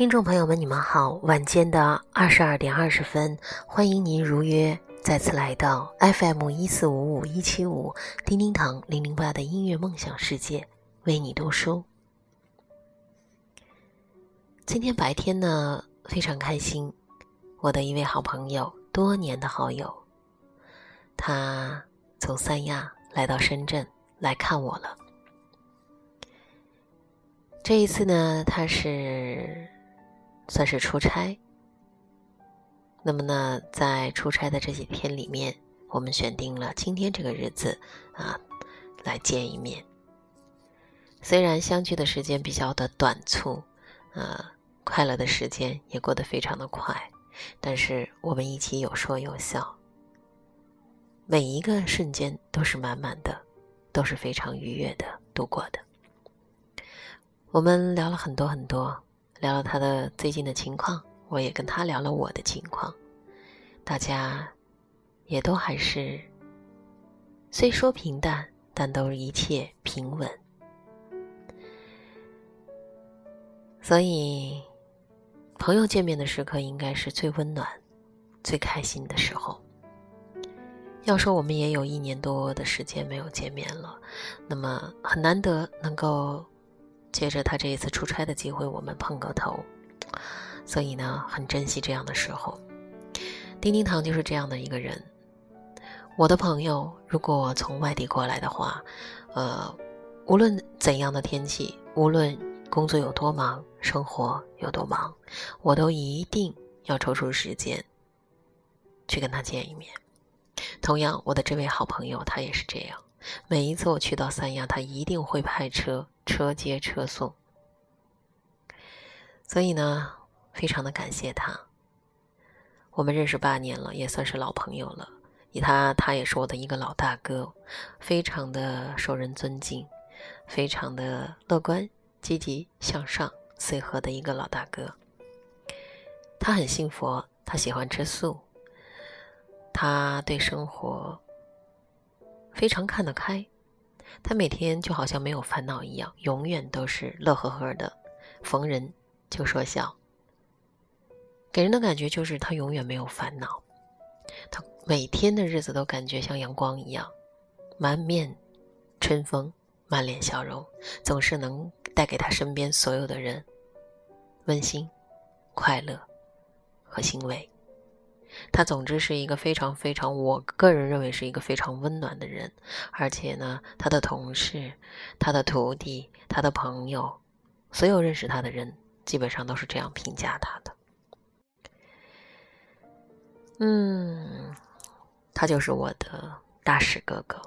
听众朋友们，你们好，晚间的二十二点二十分，欢迎您如约再次来到 FM 一四五五一七五叮叮堂零零八的音乐梦想世界，为你读书。今天白天呢，非常开心，我的一位好朋友，多年的好友，他从三亚来到深圳来看我了。这一次呢，他是。算是出差。那么呢，在出差的这几天里面，我们选定了今天这个日子啊，来见一面。虽然相聚的时间比较的短促，呃，快乐的时间也过得非常的快，但是我们一起有说有笑，每一个瞬间都是满满的，都是非常愉悦的度过的。我们聊了很多很多。聊了他的最近的情况，我也跟他聊了我的情况，大家也都还是虽说平淡，但都一切平稳。所以，朋友见面的时刻应该是最温暖、最开心的时候。要说我们也有一年多的时间没有见面了，那么很难得能够。借着他这一次出差的机会，我们碰个头，所以呢，很珍惜这样的时候。丁丁堂就是这样的一个人。我的朋友，如果从外地过来的话，呃，无论怎样的天气，无论工作有多忙，生活有多忙，我都一定要抽出时间去跟他见一面。同样，我的这位好朋友，他也是这样。每一次我去到三亚，他一定会派车车接车送。所以呢，非常的感谢他。我们认识八年了，也算是老朋友了。以他，他也是我的一个老大哥，非常的受人尊敬，非常的乐观、积极向上、随和的一个老大哥。他很信佛，他喜欢吃素，他对生活。非常看得开，他每天就好像没有烦恼一样，永远都是乐呵呵的，逢人就说笑，给人的感觉就是他永远没有烦恼，他每天的日子都感觉像阳光一样，满面春风，满脸笑容，总是能带给他身边所有的人温馨、快乐和欣慰。他总之是一个非常非常，我个人认为是一个非常温暖的人，而且呢，他的同事、他的徒弟、他的朋友，所有认识他的人，基本上都是这样评价他的。嗯，他就是我的大使哥哥。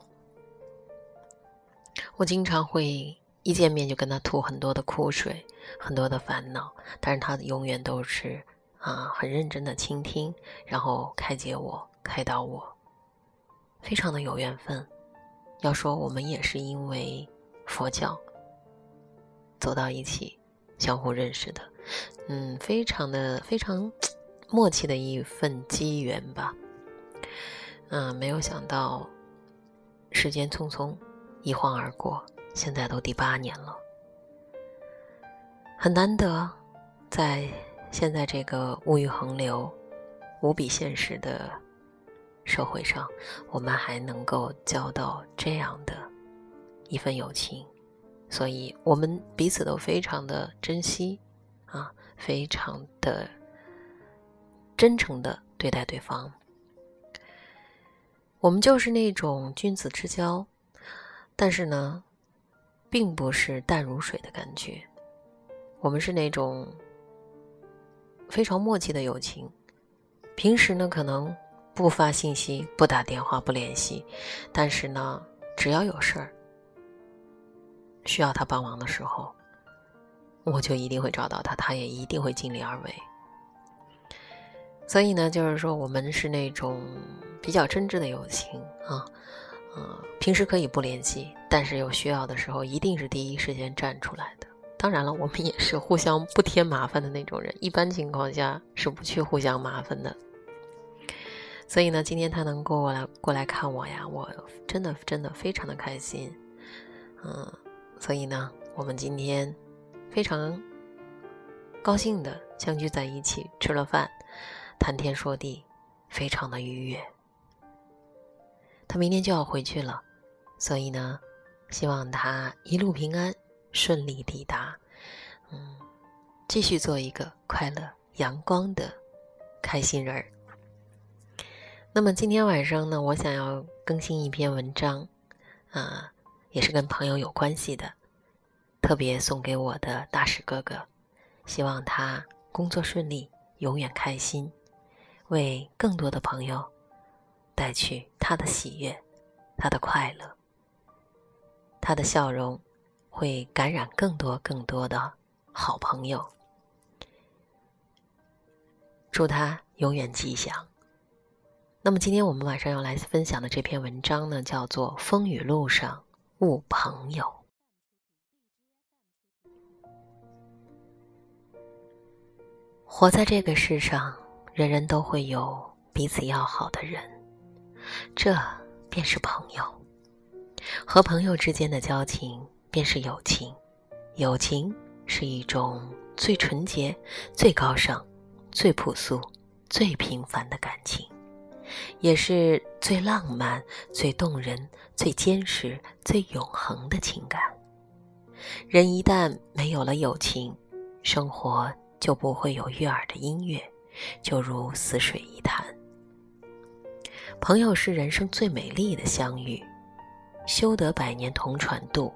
我经常会一见面就跟他吐很多的苦水，很多的烦恼，但是他永远都是。啊，很认真的倾听，然后开解我、开导我，非常的有缘分。要说我们也是因为佛教走到一起，相互认识的，嗯，非常的非常默契的一份机缘吧。嗯，没有想到时间匆匆一晃而过，现在都第八年了，很难得在。现在这个物欲横流、无比现实的社会上，我们还能够交到这样的一份友情，所以我们彼此都非常的珍惜，啊，非常的真诚的对待对方。我们就是那种君子之交，但是呢，并不是淡如水的感觉，我们是那种。非常默契的友情，平时呢可能不发信息、不打电话、不联系，但是呢，只要有事儿需要他帮忙的时候，我就一定会找到他，他也一定会尽力而为。所以呢，就是说我们是那种比较真挚的友情啊，嗯，平时可以不联系，但是有需要的时候，一定是第一时间站出来的。当然了，我们也是互相不添麻烦的那种人，一般情况下是不去互相麻烦的。所以呢，今天他能过来过来看我呀，我真的真的非常的开心。嗯，所以呢，我们今天非常高兴的相聚在一起吃了饭，谈天说地，非常的愉悦。他明天就要回去了，所以呢，希望他一路平安，顺利抵达。嗯，继续做一个快乐阳光的开心人儿。那么今天晚上呢，我想要更新一篇文章，啊，也是跟朋友有关系的，特别送给我的大使哥哥，希望他工作顺利，永远开心，为更多的朋友带去他的喜悦，他的快乐，他的笑容会感染更多更多的好朋友，祝他永远吉祥。那么今天我们晚上要来分享的这篇文章呢，叫做《风雨路上误朋友》。活在这个世上，人人都会有彼此要好的人，这便是朋友。和朋友之间的交情便是友情，友情是一种最纯洁、最高尚、最朴素、最平凡的感情。也是最浪漫、最动人、最坚实、最永恒的情感。人一旦没有了友情，生活就不会有悦耳的音乐，就如死水一潭。朋友是人生最美丽的相遇，修得百年同船渡，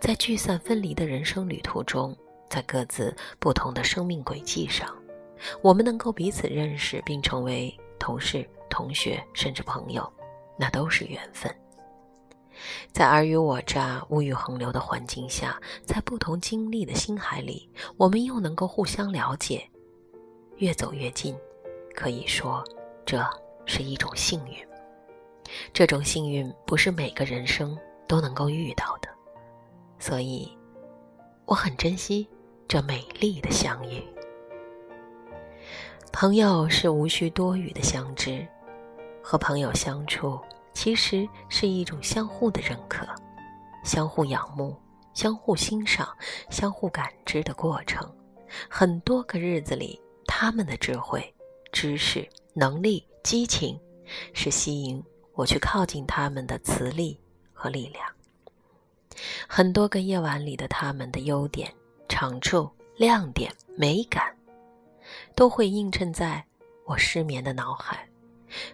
在聚散分离的人生旅途中，在各自不同的生命轨迹上，我们能够彼此认识并成为同事。同学，甚至朋友，那都是缘分。在尔虞我诈、物欲横流的环境下，在不同经历的星海里，我们又能够互相了解，越走越近。可以说，这是一种幸运。这种幸运不是每个人生都能够遇到的，所以我很珍惜这美丽的相遇。朋友是无需多语的相知。和朋友相处，其实是一种相互的认可、相互仰慕、相互欣赏、相互感知的过程。很多个日子里，他们的智慧、知识、能力、激情，是吸引我去靠近他们的磁力和力量。很多个夜晚里的他们的优点、长处、亮点、美感，都会映衬在我失眠的脑海。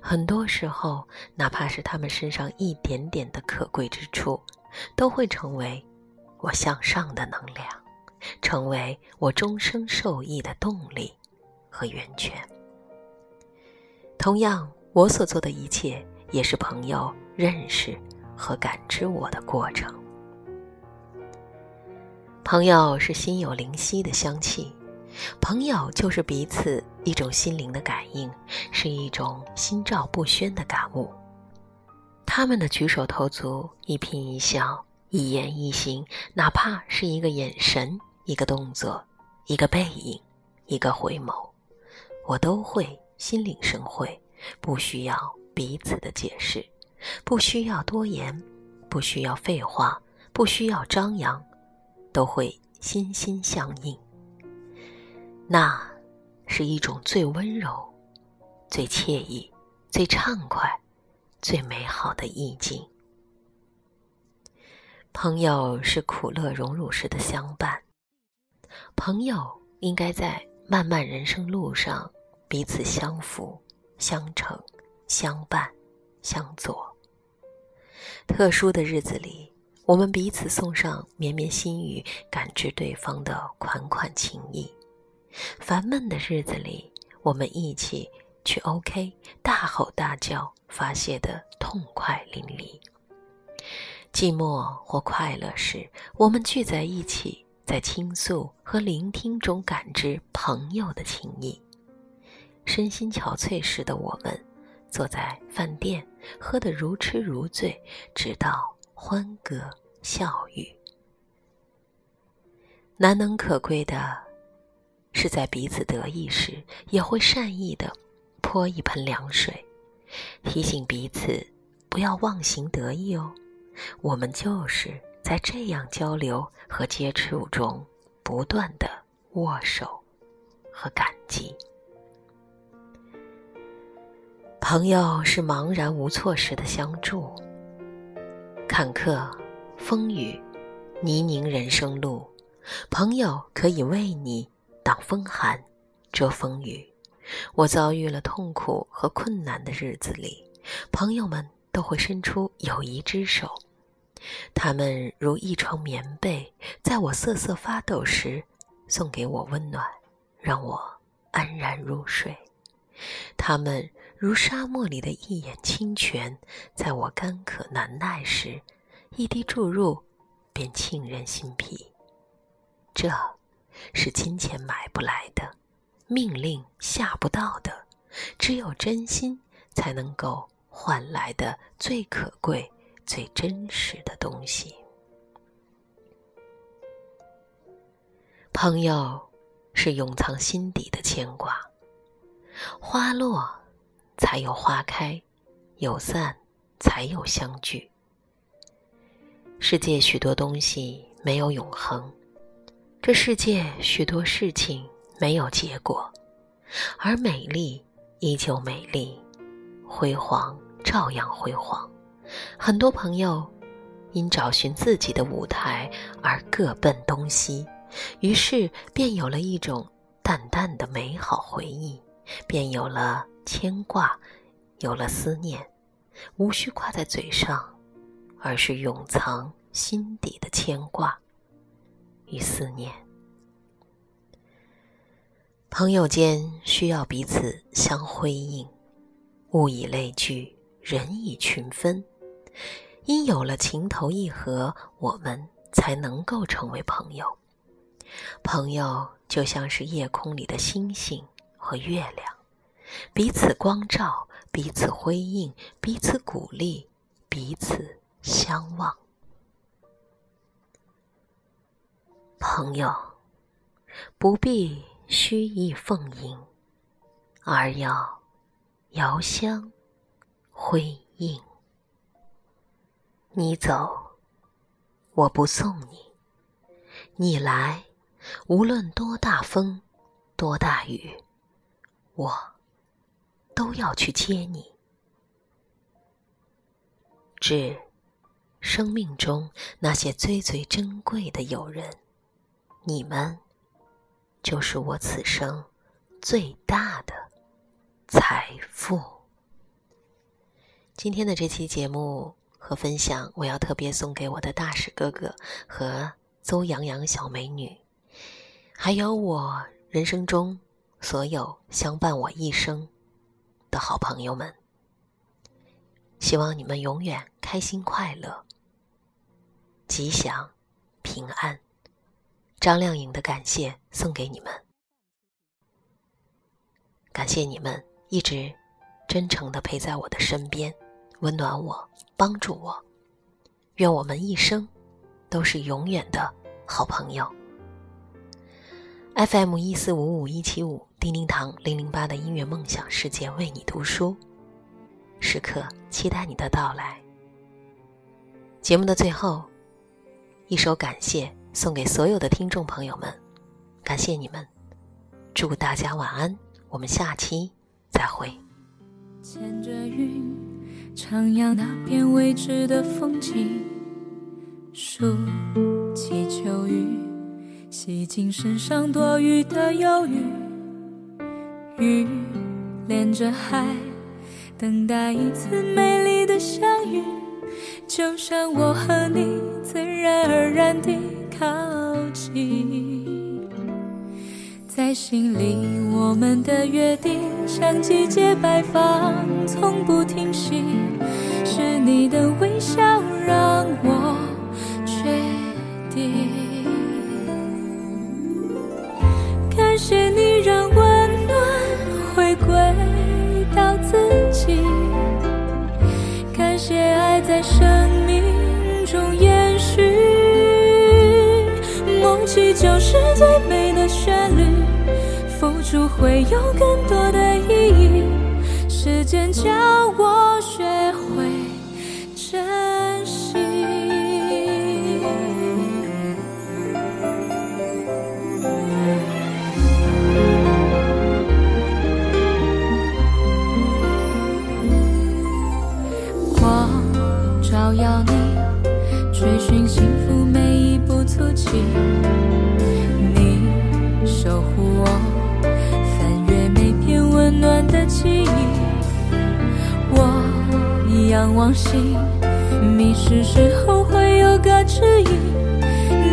很多时候，哪怕是他们身上一点点的可贵之处，都会成为我向上的能量，成为我终生受益的动力和源泉。同样，我所做的一切，也是朋友认识和感知我的过程。朋友是心有灵犀的香气。朋友就是彼此一种心灵的感应，是一种心照不宣的感悟。他们的举手投足、一颦一笑、一言一行，哪怕是一个眼神、一个动作、一个背影、一个回眸，我都会心领神会，不需要彼此的解释，不需要多言，不需要废话，不需要张扬，都会心心相印。那，是一种最温柔、最惬意、最畅快、最美好的意境。朋友是苦乐荣辱时的相伴，朋友应该在漫漫人生路上彼此相扶、相成、相伴、相佐。特殊的日子里，我们彼此送上绵绵心语，感知对方的款款情谊。烦闷的日子里，我们一起去 OK，大吼大叫，发泄的痛快淋漓。寂寞或快乐时，我们聚在一起，在倾诉和聆听中感知朋友的情谊。身心憔悴时的我们，坐在饭店，喝得如痴如醉，直到欢歌笑语。难能可贵的。是在彼此得意时，也会善意的泼一盆凉水，提醒彼此不要忘形得意哦。我们就是在这样交流和接触中，不断的握手和感激。朋友是茫然无措时的相助，坎坷、风雨、泥泞人生路，朋友可以为你挡风寒、遮风雨。我遭遇了痛苦和困难的日子里，朋友们都会伸出友谊之手，他们如一床棉被，在我瑟瑟发抖时，送给我温暖，让我安然入睡。他们。如沙漠里的一眼清泉，在我干渴难耐时，一滴注入，便沁人心脾。这，是金钱买不来的，命令下不到的，只有真心才能够换来的最可贵、最真实的东西。朋友，是永藏心底的牵挂。花落。才有花开，有散才有相聚。世界许多东西没有永恒，这世界许多事情没有结果，而美丽依旧美丽，辉煌照样辉煌。很多朋友因找寻自己的舞台而各奔东西，于是便有了一种淡淡的美好回忆，便有了。牵挂，有了思念，无需挂在嘴上，而是永藏心底的牵挂与思念。朋友间需要彼此相辉映，物以类聚，人以群分。因有了情投意合，我们才能够成为朋友。朋友就像是夜空里的星星和月亮。彼此光照，彼此辉映，彼此鼓励，彼此相望。朋友，不必虚意奉迎，而要遥相辉映。你走，我不送你；你来，无论多大风，多大雨，我。都要去接你，致生命中那些最最珍贵的友人，你们就是我此生最大的财富。今天的这期节目和分享，我要特别送给我的大使哥哥和邹洋洋小美女，还有我人生中所有相伴我一生。的好朋友们，希望你们永远开心快乐、吉祥、平安。张靓颖的感谢送给你们，感谢你们一直真诚的陪在我的身边，温暖我，帮助我。愿我们一生都是永远的好朋友。FM 一四五五一七五。叮叮堂零零八的音乐梦想世界为你读书，时刻期待你的到来。节目的最后，一首感谢送给所有的听众朋友们，感谢你们，祝大家晚安，我们下期再会。牵着云，徜徉那片未知的风景，数起秋雨，洗净身上多余的忧郁。雨连着海，等待一次美丽的相遇，就像我和你自然而然地靠近。在心里，我们的约定像季节摆放，从不停息。是你的微笑让我确定，感谢你让温暖回归到自己，感谢爱。在生命中延续，梦起就是最美的旋律，付出会有更多的意义。时间教我我要你追寻幸福每一步足迹，你守护我翻阅每片温暖的记忆，我仰望星，迷失时候会有个指引，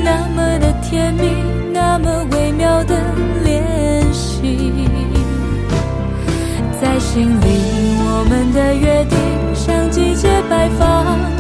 那么的甜蜜，那么微妙的联系，在心里，我们的约定，像季节摆放。